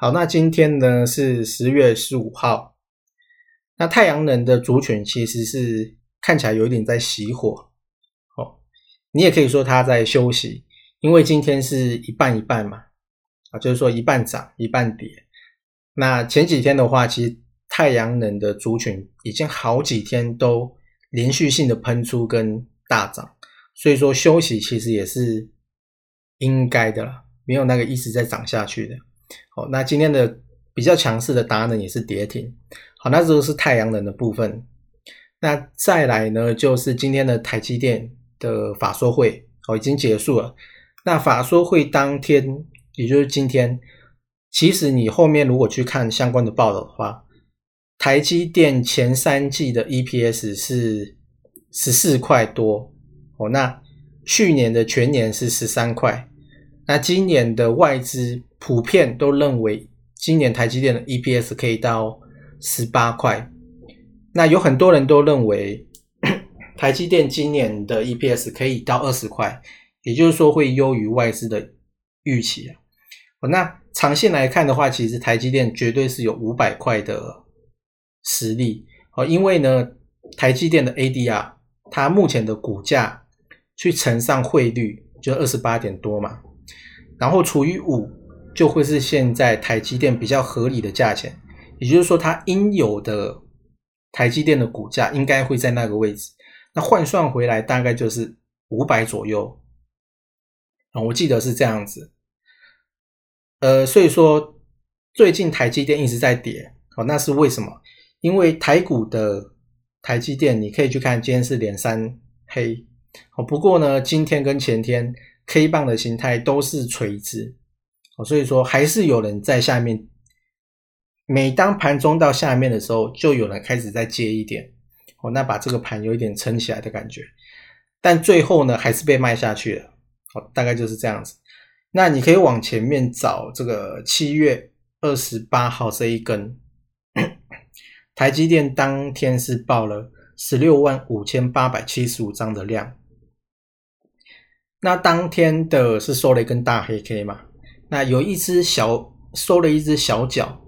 好，那今天呢是十月十五号。那太阳能的族群其实是看起来有一点在熄火，哦，你也可以说它在休息，因为今天是一半一半嘛，啊，就是说一半涨一半跌。那前几天的话，其实太阳能的族群已经好几天都连续性的喷出跟大涨，所以说休息其实也是应该的了，没有那个一直在涨下去的。好，那今天的比较强势的答案呢也是跌停。好，那这个是太阳能的部分。那再来呢，就是今天的台积电的法说会哦，已经结束了。那法说会当天，也就是今天，其实你后面如果去看相关的报道的话，台积电前三季的 EPS 是十四块多哦，那去年的全年是十三块，那今年的外资。普遍都认为今年台积电的 EPS 可以到十八块，那有很多人都认为台积电今年的 EPS 可以到二十块，也就是说会优于外资的预期啊。那长线来看的话，其实台积电绝对是有五百块的实力哦，因为呢，台积电的 ADR 它目前的股价去乘上汇率就二十八点多嘛，然后除以五。就会是现在台积电比较合理的价钱，也就是说，它应有的台积电的股价应该会在那个位置。那换算回来大概就是五百左右啊，我记得是这样子。呃，所以说最近台积电一直在跌，哦，那是为什么？因为台股的台积电，你可以去看，今天是连三黑，哦，不过呢，今天跟前天 K 棒的形态都是垂直。所以说还是有人在下面，每当盘中到下面的时候，就有人开始在接一点，哦，那把这个盘有一点撑起来的感觉，但最后呢，还是被卖下去了，哦，大概就是这样子。那你可以往前面找这个七月二十八号这一根，台积电当天是报了十六万五千八百七十五张的量，那当天的是收了一根大黑 K 嘛？那有一只小收了一只小脚，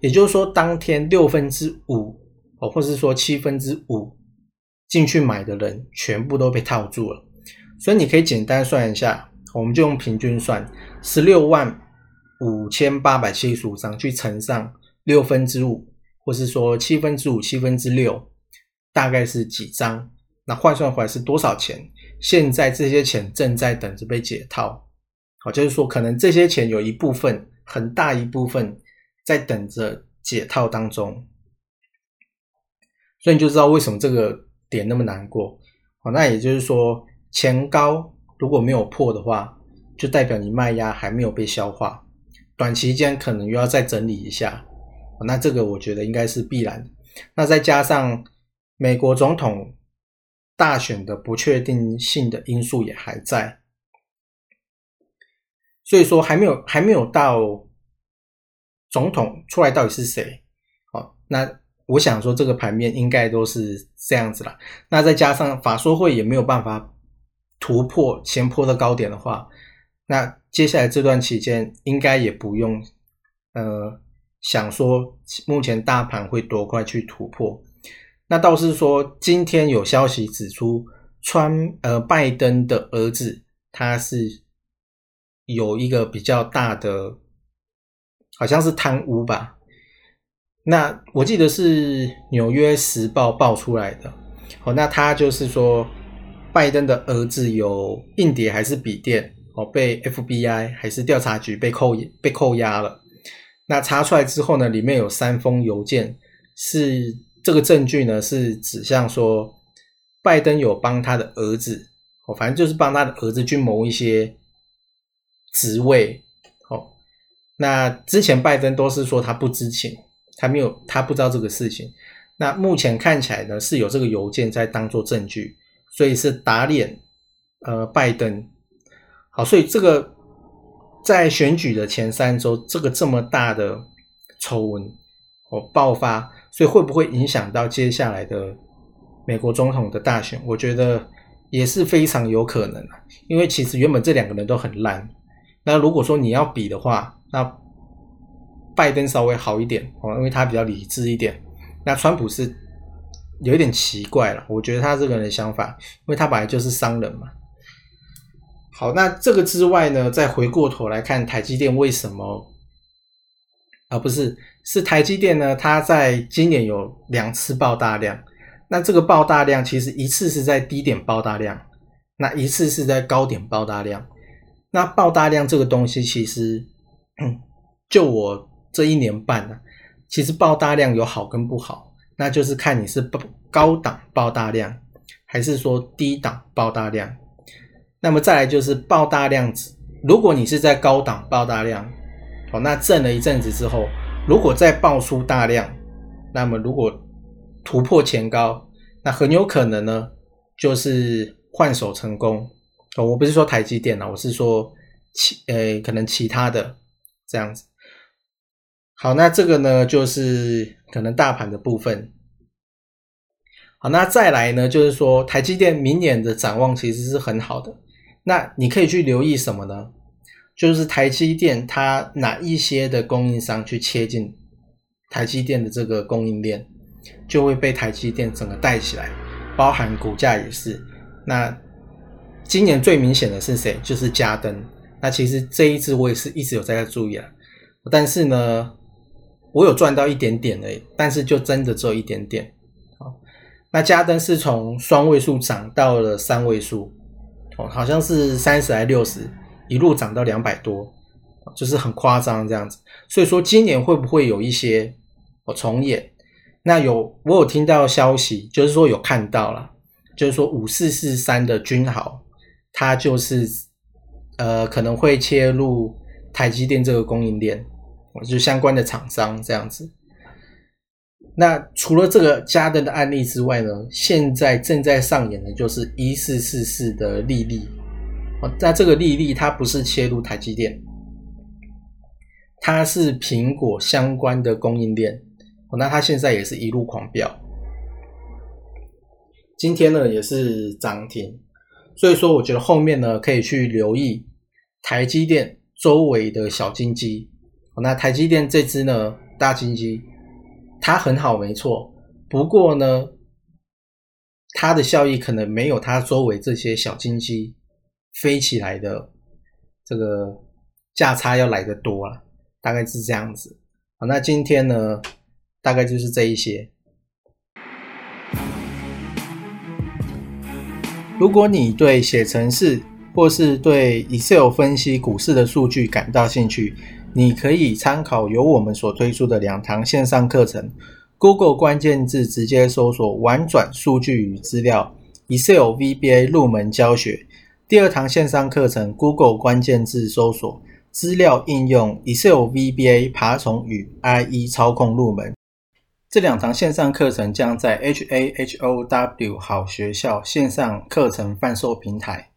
也就是说，当天六分之五哦，或是说七分之五进去买的人，全部都被套住了。所以你可以简单算一下，我们就用平均算，十六万五千八百七十五张去乘上六分之五，或是说七分之五、七分之六，大概是几张？那换算回来是多少钱？现在这些钱正在等着被解套。好，就是说，可能这些钱有一部分，很大一部分在等着解套当中，所以你就知道为什么这个点那么难过。好，那也就是说，前高如果没有破的话，就代表你卖压还没有被消化，短期间可能又要再整理一下。那这个我觉得应该是必然。那再加上美国总统大选的不确定性的因素也还在。所以说还没有还没有到总统出来到底是谁？好，那我想说这个盘面应该都是这样子啦。那再加上法说会也没有办法突破前坡的高点的话，那接下来这段期间应该也不用呃想说目前大盘会多快去突破。那倒是说今天有消息指出，川呃拜登的儿子他是。有一个比较大的，好像是贪污吧？那我记得是《纽约时报》报出来的。哦，那他就是说，拜登的儿子有硬碟还是笔电哦，被 FBI 还是调查局被扣被扣押了。那查出来之后呢，里面有三封邮件，是这个证据呢，是指向说拜登有帮他的儿子哦，反正就是帮他的儿子去谋一些职位哦。那之前拜登都是说他不知情，他没有他不知道这个事情。那目前看起来呢，是有这个邮件在当做证据。所以是打脸，呃，拜登。好，所以这个在选举的前三周，这个这么大的丑闻哦爆发，所以会不会影响到接下来的美国总统的大选？我觉得也是非常有可能啊。因为其实原本这两个人都很烂，那如果说你要比的话，那拜登稍微好一点哦，因为他比较理智一点。那川普是。有一点奇怪了，我觉得他这个人的想法，因为他本来就是商人嘛。好，那这个之外呢，再回过头来看台积电为什么，啊不是，是台积电呢？它在今年有两次爆大量，那这个爆大量其实一次是在低点爆大量，那一次是在高点爆大量。那爆大量这个东西，其实就我这一年半呢，其实爆大量有好跟不好。那就是看你是爆高档爆大量，还是说低档爆大量。那么再来就是爆大量子，如果你是在高档爆大量，哦，那震了一阵子之后，如果再爆出大量，那么如果突破前高，那很有可能呢，就是换手成功。哦，我不是说台积电啊，我是说其呃可能其他的这样子。好，那这个呢就是可能大盘的部分。好，那再来呢，就是说台积电明年的展望其实是很好的。那你可以去留意什么呢？就是台积电它哪一些的供应商去切进台积电的这个供应链，就会被台积电整个带起来，包含股价也是。那今年最明显的是谁？就是嘉登。那其实这一支我也是一直有在注意啊，但是呢。我有赚到一点点诶，但是就真的只有一点点。好，那嘉登是从双位数涨到了三位数，哦，好像是三十还六十，一路涨到两百多，就是很夸张这样子。所以说今年会不会有一些哦重演？那有我有听到消息，就是说有看到了，就是说五四四三的君豪，它就是呃可能会切入台积电这个供应链。就相关的厂商这样子。那除了这个嘉登的案例之外呢，现在正在上演的就是一四四四的利利。哦，那这个利利它不是切入台积电，它是苹果相关的供应链。那它现在也是一路狂飙，今天呢也是涨停。所以说，我觉得后面呢可以去留意台积电周围的小金鸡。那台积电这只呢大金鸡，它很好没错，不过呢，它的效益可能没有它周围这些小金鸡飞起来的这个价差要来的多了，大概是这样子。好，那今天呢，大概就是这一些。如果你对写程式或是对 Excel 分析股市的数据感到兴趣，你可以参考由我们所推出的两堂线上课程，Google 关键字直接搜索“玩转数据与资料 Excel VBA 入门教学”。第二堂线上课程，Google 关键字搜索“资料应用 Excel VBA 爬虫与 IE 操控入门”。这两堂线上课程将在 HAHOW 好学校线上课程贩售平台。